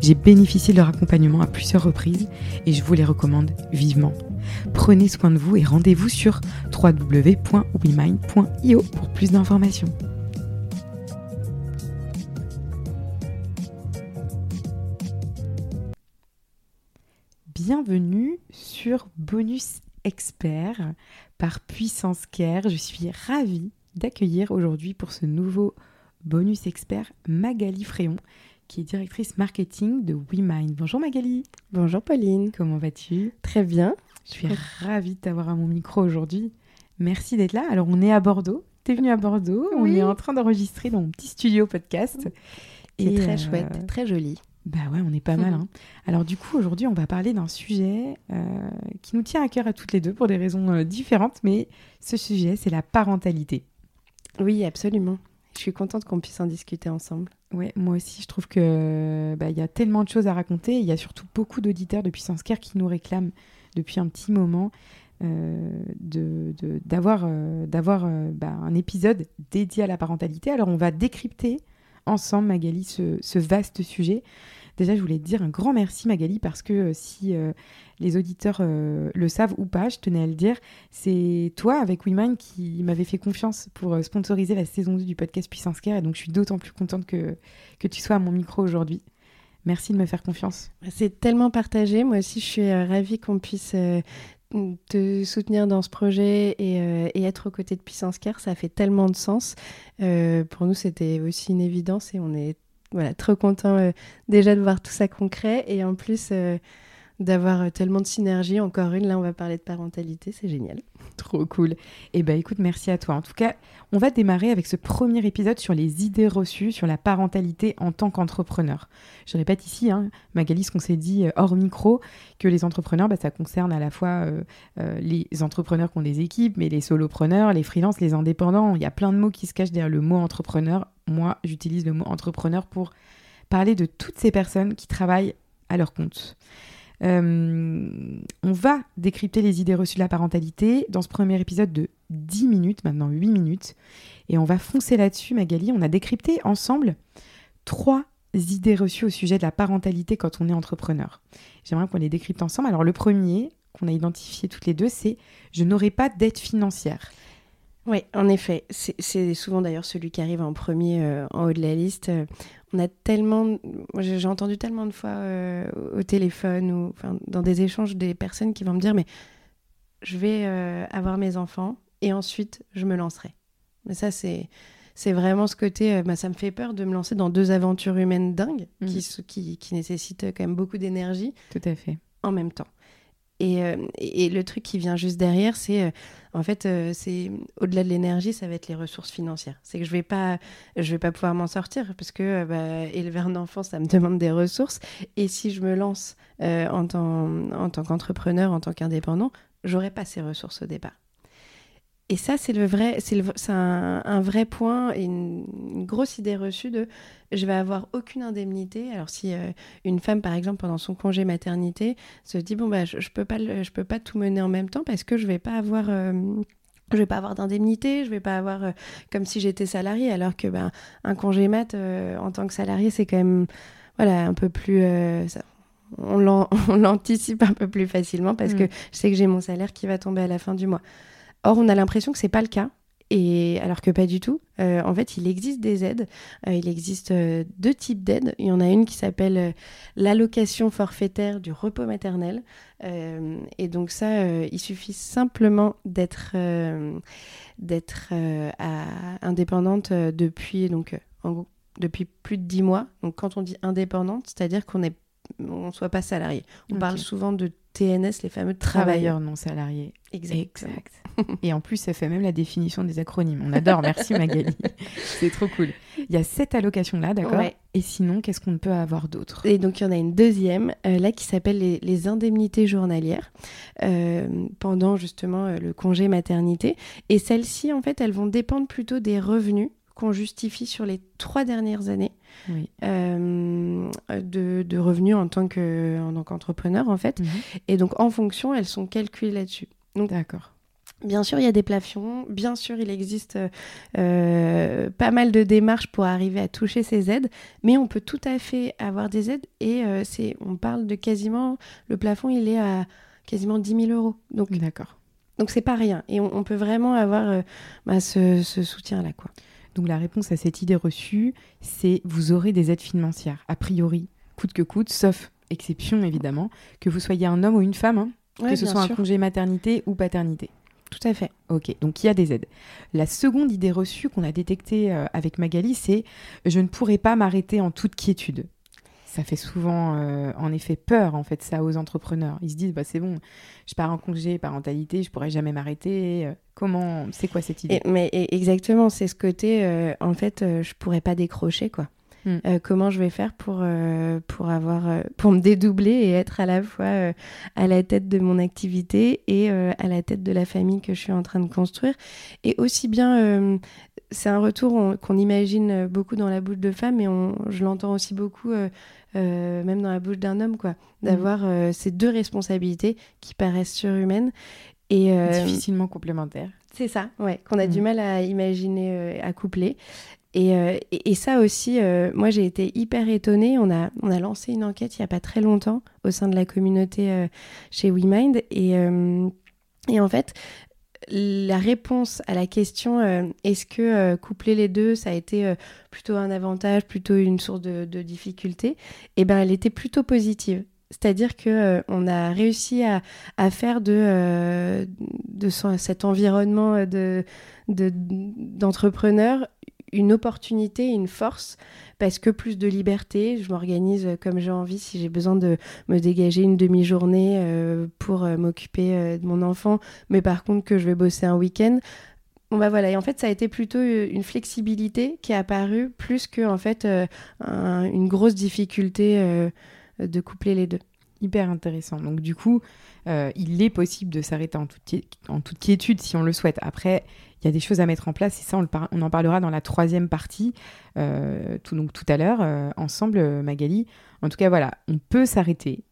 J'ai bénéficié de leur accompagnement à plusieurs reprises et je vous les recommande vivement. Prenez soin de vous et rendez-vous sur www.wemind.io pour plus d'informations. Bienvenue sur Bonus Expert par Puissance Care. Je suis ravie d'accueillir aujourd'hui pour ce nouveau Bonus Expert Magali Fréon qui est directrice marketing de WeMind. Bonjour Magali. Bonjour Pauline. Comment vas-tu? Très bien. Je suis ravie de t'avoir à mon micro aujourd'hui. Merci d'être là. Alors on est à Bordeaux. Tu es venue à Bordeaux. On est en train d'enregistrer dans mon petit studio podcast. C'est très euh, chouette, très joli. Bah ouais, on est pas mal. Hein. Alors du coup, aujourd'hui, on va parler d'un sujet euh, qui nous tient à cœur à toutes les deux pour des raisons euh, différentes, mais ce sujet, c'est la parentalité. Oui, absolument. Je suis contente qu'on puisse en discuter ensemble. Ouais, moi aussi, je trouve que bah, y a tellement de choses à raconter. Il y a surtout beaucoup d'auditeurs de Puissance Care qui nous réclament depuis un petit moment euh, d'avoir euh, euh, bah, un épisode dédié à la parentalité. Alors, on va décrypter ensemble, Magali, ce vaste sujet. Déjà, je voulais te dire un grand merci, Magali, parce que euh, si euh, les auditeurs euh, le savent ou pas, je tenais à le dire, c'est toi, avec WeMind, qui m'avait fait confiance pour sponsoriser la saison 2 du podcast Puissance Care. Et donc, je suis d'autant plus contente que, que tu sois à mon micro aujourd'hui. Merci de me faire confiance. C'est tellement partagé. Moi aussi, je suis ravie qu'on puisse te soutenir dans ce projet et, être aux côtés de Puissance Care. Ça fait tellement de sens. pour nous, c'était aussi une évidence et on est voilà, trop content euh, déjà de voir tout ça concret. Et en plus euh, d'avoir euh, tellement de synergie. Encore une, là on va parler de parentalité, c'est génial. Trop cool. Eh ben écoute, merci à toi. En tout cas, on va démarrer avec ce premier épisode sur les idées reçues sur la parentalité en tant qu'entrepreneur. Je répète ici, hein, ce qu'on s'est dit hors micro, que les entrepreneurs, bah, ça concerne à la fois les entrepreneurs qui ont des équipes, mais les solopreneurs, les freelances, les indépendants. Il y a plein de mots qui se cachent derrière le mot entrepreneur moi, j'utilise le mot entrepreneur pour parler de toutes ces personnes qui travaillent à leur compte. Euh, on va décrypter les idées reçues de la parentalité dans ce premier épisode de 10 minutes, maintenant 8 minutes. Et on va foncer là-dessus, Magali. On a décrypté ensemble trois idées reçues au sujet de la parentalité quand on est entrepreneur. J'aimerais qu'on les décrypte ensemble. Alors le premier qu'on a identifié toutes les deux, c'est je n'aurai pas d'aide financière. Oui, en effet. C'est souvent d'ailleurs celui qui arrive en premier euh, en haut de la liste. On a tellement. J'ai entendu tellement de fois euh, au téléphone ou enfin, dans des échanges des personnes qui vont me dire Mais je vais euh, avoir mes enfants et ensuite je me lancerai. Mais ça, c'est. C'est vraiment ce côté, bah, ça me fait peur de me lancer dans deux aventures humaines dingues mmh. qui, qui, qui nécessitent quand même beaucoup d'énergie. Tout à fait. En même temps. Euh, et, le truc qui vient juste derrière, c'est euh, en fait, euh, c'est au-delà de l'énergie, ça va être les ressources financières. C'est que je vais pas, je vais pas pouvoir m'en sortir parce que bah, élever un enfant, ça me demande des ressources. Et si je me lance en tant, en tant qu'entrepreneur, en tant qu'indépendant, j'aurai pas ces ressources au départ. Et ça, c'est le vrai, c'est un, un, vrai point et une, grosse idée reçue de je vais avoir aucune indemnité. Alors si euh, une femme, par exemple, pendant son congé maternité, se dit bon bah je, je peux pas, je peux pas tout mener en même temps parce que je vais pas avoir euh, je vais pas avoir d'indemnité, je vais pas avoir euh, comme si j'étais salarié, alors que ben un congé mat en tant que salarié, c'est quand même voilà un peu plus ça, on l'anticipe un peu plus facilement parce que je sais que j'ai mon salaire qui va tomber à la fin du mois. Or, on a l'impression que c'est pas le cas Et alors que pas du tout. Euh, en fait, il existe des aides. Euh, il existe euh, deux types d'aides. Il y en a une qui s'appelle l'allocation forfaitaire du repos maternel. et donc ça, il suffit simplement d'être indépendante depuis donc depuis plus de dix mois. Donc quand on dit indépendante, c'est-à-dire qu'on est on soit pas salarié. On parle souvent de TNS, les fameux travailleurs, non salariés. Exact. Et en plus, ça fait même la définition des acronymes. On adore, merci Magali. C'est trop cool. Il y a cette allocation-là, d'accord Et sinon, qu'est-ce qu'on peut avoir d'autre? Et donc, il y en a une deuxième, euh, là, qui s'appelle les, indemnités journalières, euh, pendant justement euh, le congé maternité. Et celles-ci, en fait, elles vont dépendre plutôt des revenus qu'on justifie sur les trois dernières années euh, de, revenus en tant qu'entrepreneur, en, fait. Mhm. Et donc, en fonction, elles sont calculées là-dessus. D'accord. Bien sûr, il y a des plafonds. Bien sûr, il existe euh, pas mal de démarches pour arriver à toucher ces aides, mais on peut tout à fait avoir des aides et euh, c'est, on parle de quasiment le plafond, il est à quasiment 10 000 euros. Donc, d'accord. Donc c'est pas rien et on, peut vraiment avoir bah, ce, ce soutien là, quoi. Donc la réponse à cette idée reçue, c'est vous aurez des aides financières, a priori, coûte que coûte, sauf exception évidemment, que vous soyez un homme ou une femme, hein, que ce soit un congé maternité ou paternité. Tout à fait. Ok, donc il y a des aides. La seconde idée reçue qu'on a détectée euh, avec Magali, c'est je ne pourrai pas m'arrêter en toute quiétude ça fait souvent, euh, en effet, peur, en fait, ça aux entrepreneurs. Ils se disent, bah, c'est bon, je pars en congé parentalité, je pourrais jamais m'arrêter. Comment, c'est quoi cette idée? Mais exactement, c'est ce côté, euh, en fait, euh, je pourrais pas décrocher, quoi. Hmm. comment je vais faire pour, pour, avoir, pour me dédoubler et être à la fois à la tête de mon activité et à la tête de la famille que je suis en train de construire? Et aussi bien, c'est un retour qu'on imagine beaucoup dans la bouche de femme, et on, je l'entends aussi beaucoup euh, même dans la bouche d'un homme, quoi, d'avoir mm. euh, ces deux responsabilités qui paraissent surhumaines et euh, difficilement complémentaires. C'est ça, ouais, qu'on a du mm. mal à imaginer, à coupler. Et, et, ça aussi, moi j'ai été hyper étonnée. On a, on a lancé une enquête il n'y a pas très longtemps au sein de la communauté chez WeMind. Et, et en fait, la réponse à la question euh, est-ce que euh, coupler les deux, ça a été euh, plutôt un avantage, plutôt une source de, difficulté? Eh bien, elle était plutôt positive. C'est-à-dire que on a réussi à, faire de, cet environnement de, une opportunité, une force, parce que plus de liberté, je m'organise comme j'ai envie, si j'ai besoin de me dégager une demi-journée euh, pour euh, m'occuper euh, de mon enfant, mais par contre que je vais bosser un week-end. Bon bah voilà, et en fait ça a été plutôt une flexibilité qui est apparue plus que en fait une grosse difficulté de coupler les deux. Hyper intéressant. Donc du coup, il est possible de s'arrêter en, en toute quiétude si on le souhaite. Après, il y a des choses à mettre en place et ça, on, en parlera dans la troisième partie, euh, tout, donc tout à l'heure, euh, ensemble, euh, Magali. En tout cas, voilà, on peut s'arrêter,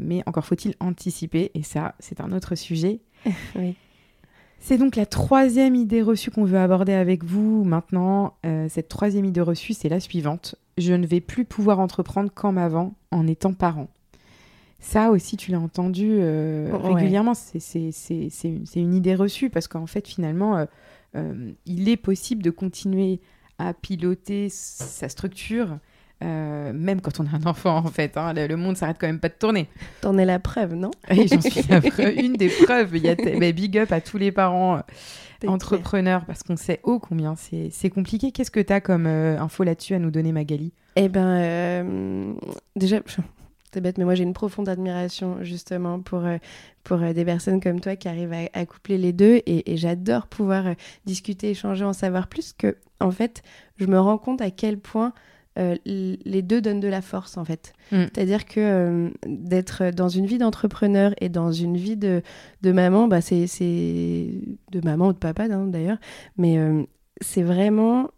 mais encore faut-il anticiper et ça, c'est un autre sujet. C'est donc la troisième idée reçue qu'on veut aborder avec vous maintenant. cette troisième idée reçue, c'est la suivante. Je ne vais plus pouvoir entreprendre comme avant en étant parent. Ça aussi, tu l'as entendu euh, régulièrement. C'est une, une, idée reçue parce qu'en fait, finalement, euh, euh, il est possible de continuer à piloter sa structure. même quand on a un enfant, en fait, hein. le, monde s'arrête quand même pas de tourner. T'en es la preuve, non? Oui, j'en suis la preuve. Une des preuves. Il y a mais big up à tous les parents entrepreneurs parce qu'on sait ô combien c'est compliqué. Qu'est-ce que tu as comme info là-dessus à nous donner, Magali? Eh ben, déjà, c'est bête, mais moi j'ai une profonde admiration justement pour, euh, pour euh, des personnes comme toi qui arrivent à, coupler les deux et, j'adore pouvoir euh, discuter, échanger, en savoir plus que en fait je me rends compte à quel point les deux donnent de la force en fait. Mm. C'est-à-dire que d'être dans une vie d'entrepreneur et dans une vie de, de maman, bah c'est de maman ou de papa d'ailleurs, mais c'est vraiment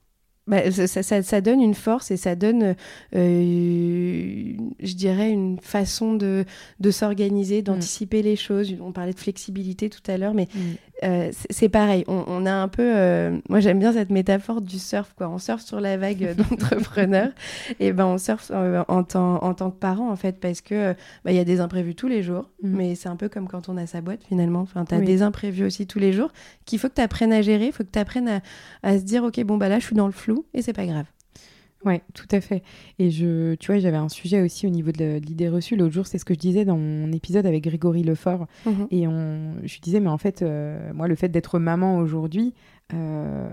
bah, ça, donne une force et ça donne, euh, je dirais, une façon de, de s'organiser, d'anticiper les choses. On parlait de flexibilité tout à l'heure, mais mm. Euh, c'est pareil. On, a un peu. Euh, moi, j'aime bien cette métaphore du surf. Quoi. On surfe sur la vague d'entrepreneurs. et ben, on surfe euh, en, tant, en tant que parent, en fait, parce que bah, y a des imprévus tous les jours. Mm. Mais c'est un peu comme quand on a sa boîte, finalement. Enfin, tu as des imprévus aussi tous les jours qu'il faut que tu apprennes à gérer. Il faut que tu apprennes à, à, se dire, OK, bon, bah là, je suis dans le flou et c'est pas grave. Ouais, tout à fait. Et je, tu vois, j'avais un sujet aussi au niveau de l'idée reçue. L'autre jour, c'est ce que je disais dans mon épisode avec Grégory Lefort. Mhm. Et on, je disais, mais en fait, euh, moi, le fait d'être maman aujourd'hui, euh,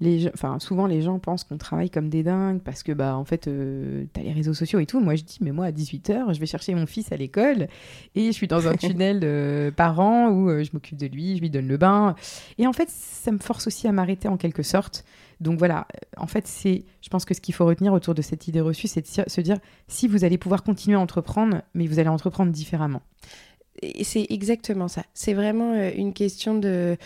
les, enfin, souvent les gens pensent qu'on travaille comme des dingues parce que, bah, en fait, euh, tu as les réseaux sociaux et tout. Moi, je dis, mais moi, à 18h, je vais chercher mon fils à l'école et je suis dans un tunnel par an où je m'occupe de lui, je lui donne le bain. Et en fait, ça me force aussi à m'arrêter en quelque sorte donc voilà, en fait, c'est, je pense que ce qu'il faut retenir autour de cette idée reçue, c'est de se dire si vous allez pouvoir continuer à entreprendre, mais vous allez entreprendre différemment. C'est exactement ça. C'est vraiment euh, une question de,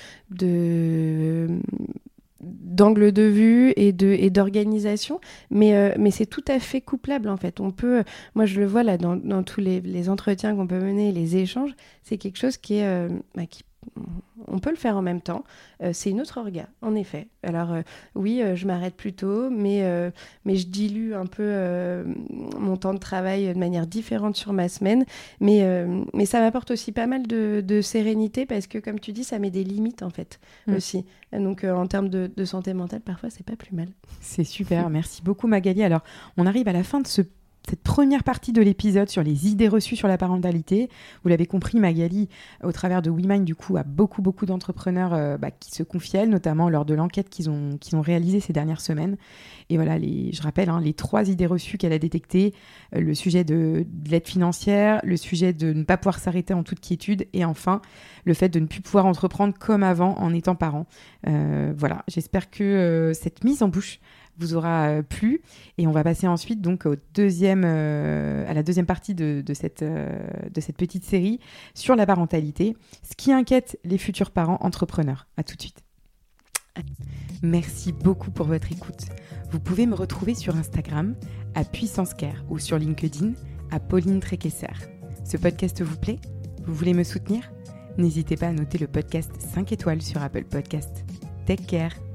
d'angle de vue et de et d'organisation mais euh, mais c'est tout à fait couplable en fait on peut moi je le vois là dans, tous les, entretiens qu'on peut mener les échanges c'est quelque chose qui est euh, bah, qui on peut le faire en même temps. Euh, c'est une autre orga, en effet. Alors euh, oui, euh, je m'arrête plus tôt, mais, mais je dilue un peu mon temps de travail de manière différente sur ma semaine. Mais, mais ça m'apporte aussi pas mal de, sérénité parce que, comme tu dis, ça met des limites en fait mm. aussi. Donc en termes de, de santé mentale, parfois, c'est pas plus mal. C'est super, merci beaucoup Magali. Alors, on arrive à la fin de ce cette première partie de l'épisode sur les idées reçues sur la parentalité. Vous l'avez compris, Magali, au travers de WeMind, du coup, a beaucoup, beaucoup d'entrepreneurs euh, bah, qui se confient notamment lors de l'enquête qu'ils ont, qu'ils ont réalisée ces dernières semaines. Et voilà, les, je rappelle, hein, les trois idées reçues qu'elle a détectées, euh, le sujet de, l'aide financière, le sujet de ne pas pouvoir s'arrêter en toute quiétude, et enfin, le fait de ne plus pouvoir entreprendre comme avant en étant parent. Euh, voilà, j'espère que cette mise en bouche vous aura euh, plu. Et on va passer ensuite donc au deuxième, euh, à la deuxième partie de, cette, euh, de cette petite série sur la parentalité, ce qui inquiète les futurs parents entrepreneurs. À tout de suite. Merci beaucoup pour votre écoute. Vous pouvez me retrouver sur Instagram à Puissance Care ou sur LinkedIn à Pauline Tréquesser. Ce podcast vous plaît? Vous voulez me soutenir? N'hésitez pas à noter le podcast 5 étoiles sur Apple Podcast. Take care